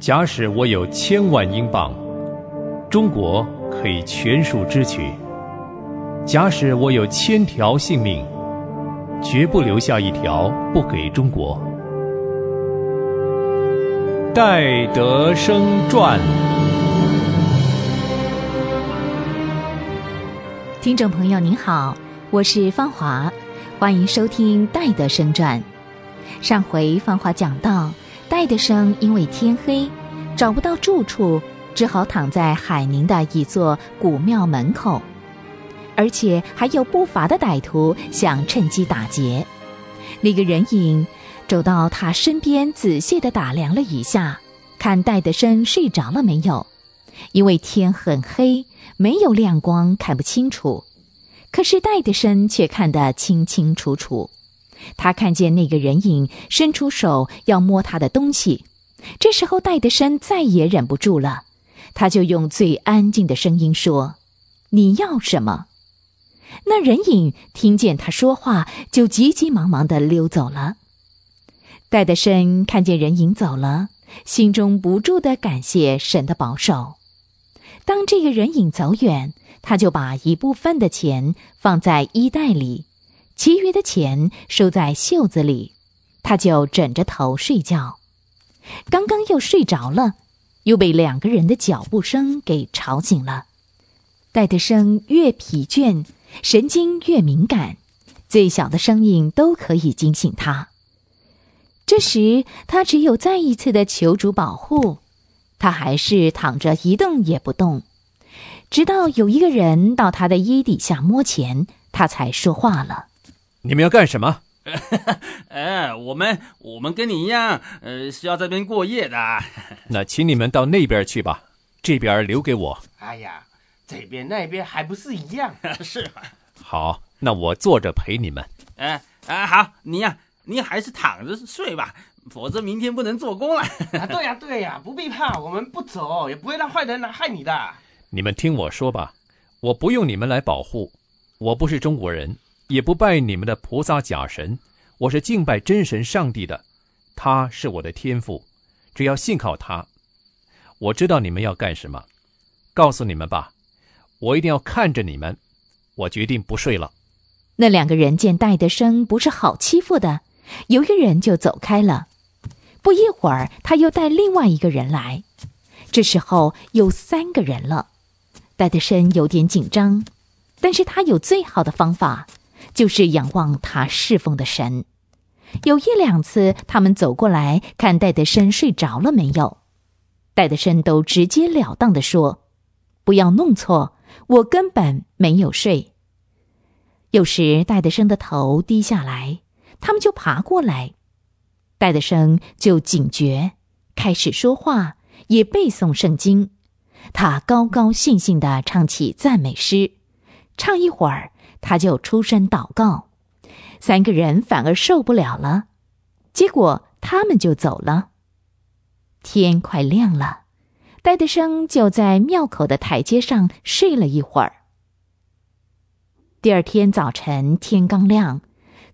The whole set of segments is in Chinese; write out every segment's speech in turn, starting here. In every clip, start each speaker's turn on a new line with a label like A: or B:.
A: 假使我有千万英镑，中国可以全数支取；假使我有千条性命，绝不留下一条不给中国。戴德生传。
B: 听众朋友您好，我是芳华，欢迎收听《戴德生传》。上回芳华讲到。戴德生因为天黑，找不到住处，只好躺在海宁的一座古庙门口，而且还有不法的歹徒想趁机打劫。那个人影走到他身边，仔细的打量了一下，看戴德生睡着了没有。因为天很黑，没有亮光，看不清楚。可是戴德生却看得清清楚楚。他看见那个人影伸出手要摸他的东西，这时候戴德生再也忍不住了，他就用最安静的声音说：“你要什么？”那人影听见他说话，就急急忙忙的溜走了。戴德生看见人影走了，心中不住的感谢神的保守。当这个人影走远，他就把一部分的钱放在衣袋里。其余的钱收在袖子里，他就枕着头睡觉。刚刚又睡着了，又被两个人的脚步声给吵醒了。戴德生越疲倦，神经越敏感，最小的声音都可以惊醒他。这时，他只有再一次的求主保护，他还是躺着一动也不动，直到有一个人到他的衣底下摸钱，他才说话了。
A: 你们要干什么？
C: 哎，我们我们跟你一样，呃，是要这边过夜的。
A: 那请你们到那边去吧，这边留给我。
D: 哎呀，这边那边还不是一样？
C: 是吗。
A: 好，那我坐着陪你们。
C: 哎哎，好，你呀，你还是躺着睡吧，否则明天不能做工了。
D: 啊对呀对呀，不必怕，我们不走，也不会让坏人来害你的。
A: 你们听我说吧，我不用你们来保护，我不是中国人。也不拜你们的菩萨假神，我是敬拜真神上帝的，他是我的天父，只要信靠他。我知道你们要干什么，告诉你们吧，我一定要看着你们。我决定不睡了。
B: 那两个人见戴德生不是好欺负的，有一个人就走开了。不一会儿，他又带另外一个人来，这时候有三个人了。戴德生有点紧张，但是他有最好的方法。就是仰望他侍奉的神。有一两次，他们走过来看戴德生睡着了没有，戴德生都直截了当的说：“不要弄错，我根本没有睡。”有时戴德生的头低下来，他们就爬过来，戴德生就警觉，开始说话，也背诵圣经。他高高兴兴的唱起赞美诗，唱一会儿。他就出声祷告，三个人反而受不了了，结果他们就走了。天快亮了，戴德生就在庙口的台阶上睡了一会儿。第二天早晨天刚亮，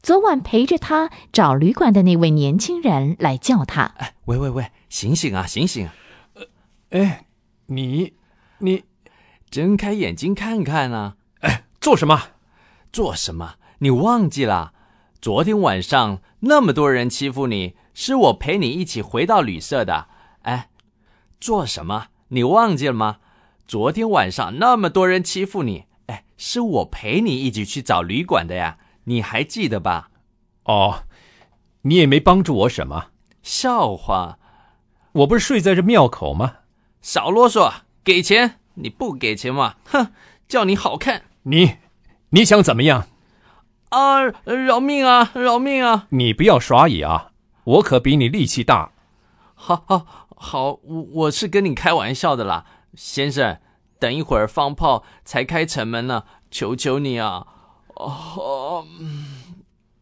B: 昨晚陪着他找旅馆的那位年轻人来叫他：“
E: 哎，喂喂喂，醒醒啊，醒醒！
A: 呃，哎，你，你，
E: 睁开眼睛看看啊！
A: 哎，做什么？”
E: 做什么？你忘记了？昨天晚上那么多人欺负你，是我陪你一起回到旅社的。哎，做什么？你忘记了吗？昨天晚上那么多人欺负你，哎，是我陪你一起去找旅馆的呀。你还记得吧？
A: 哦，你也没帮助我什么。
E: 笑话，
A: 我不是睡在这庙口吗？
E: 少啰嗦，给钱！你不给钱嘛？哼，叫你好看
A: 你。你想怎么样？
E: 啊，饶命啊，饶命啊！
A: 你不要耍野啊！我可比你力气大。
E: 好，好，好，我我是跟你开玩笑的啦，先生。等一会儿放炮才开城门呢，求求你啊！哦，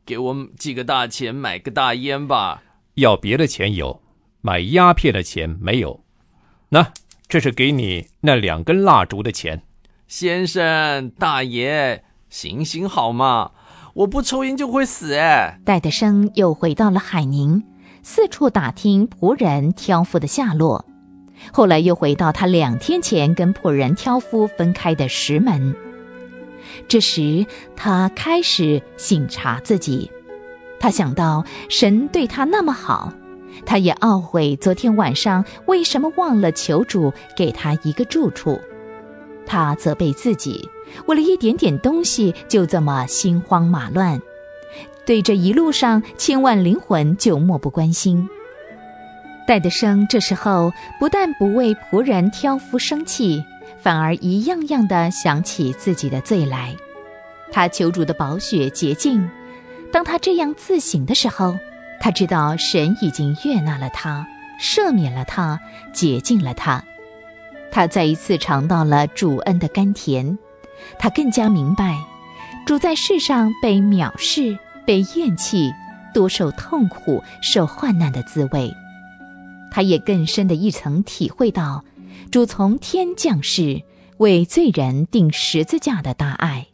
E: 给我几个大钱买个大烟吧。
A: 要别的钱有，买鸦片的钱没有。那这是给你那两根蜡烛的钱，
E: 先生大爷。行行好嘛，我不抽烟就会死哎！
B: 戴德生又回到了海宁，四处打听仆人挑夫的下落，后来又回到他两天前跟仆人挑夫分开的石门。这时，他开始省察自己。他想到神对他那么好，他也懊悔昨天晚上为什么忘了求主给他一个住处。他责备自己，为了一点点东西就这么心慌马乱，对这一路上千万灵魂就漠不关心。戴德生这时候不但不为仆人挑夫生气。反而一样样的想起自己的罪来，他求主的宝血洁净。当他这样自省的时候，他知道神已经悦纳了他，赦免了他，洁净了他。他再一次尝到了主恩的甘甜，他更加明白主在世上被藐视、被厌弃、多受痛苦、受患难的滋味。他也更深的一层体会到。主从天降世，为罪人定十字架的大爱。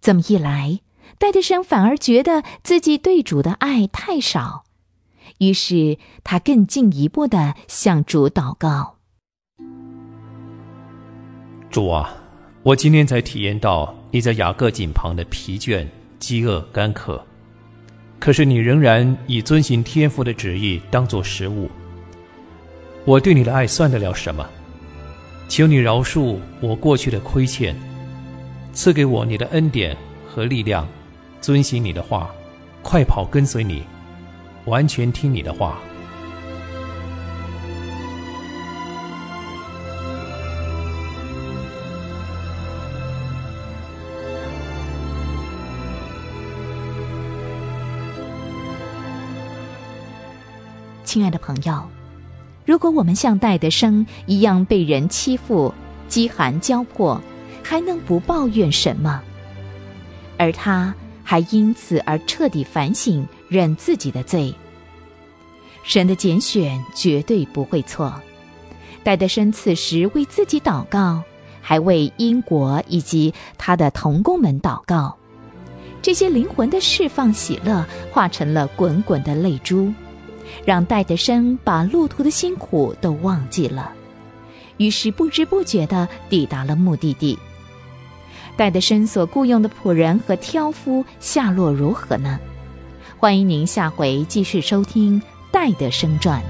B: 这么一来，戴德生反而觉得自己对主的爱太少，于是他更进一步的向主祷告：“
A: 主啊，我今天才体验到你在雅各井旁的疲倦、饥饿、干渴，可是你仍然以遵行天父的旨意当做食物。”我对你的爱算得了什么？求你饶恕我过去的亏欠，赐给我你的恩典和力量，遵行你的话，快跑跟随你，完全听你的话。
B: 亲爱的朋友。如果我们像戴德生一样被人欺负、饥寒交迫，还能不抱怨什么？而他还因此而彻底反省、认自己的罪。神的拣选绝对不会错。戴德生此时为自己祷告，还为英国以及他的同工们祷告。这些灵魂的释放喜乐，化成了滚滚的泪珠。让戴德生把路途的辛苦都忘记了，于是不知不觉地抵达了目的地。戴德生所雇佣的仆人和挑夫下落如何呢？欢迎您下回继续收听《戴德生传》。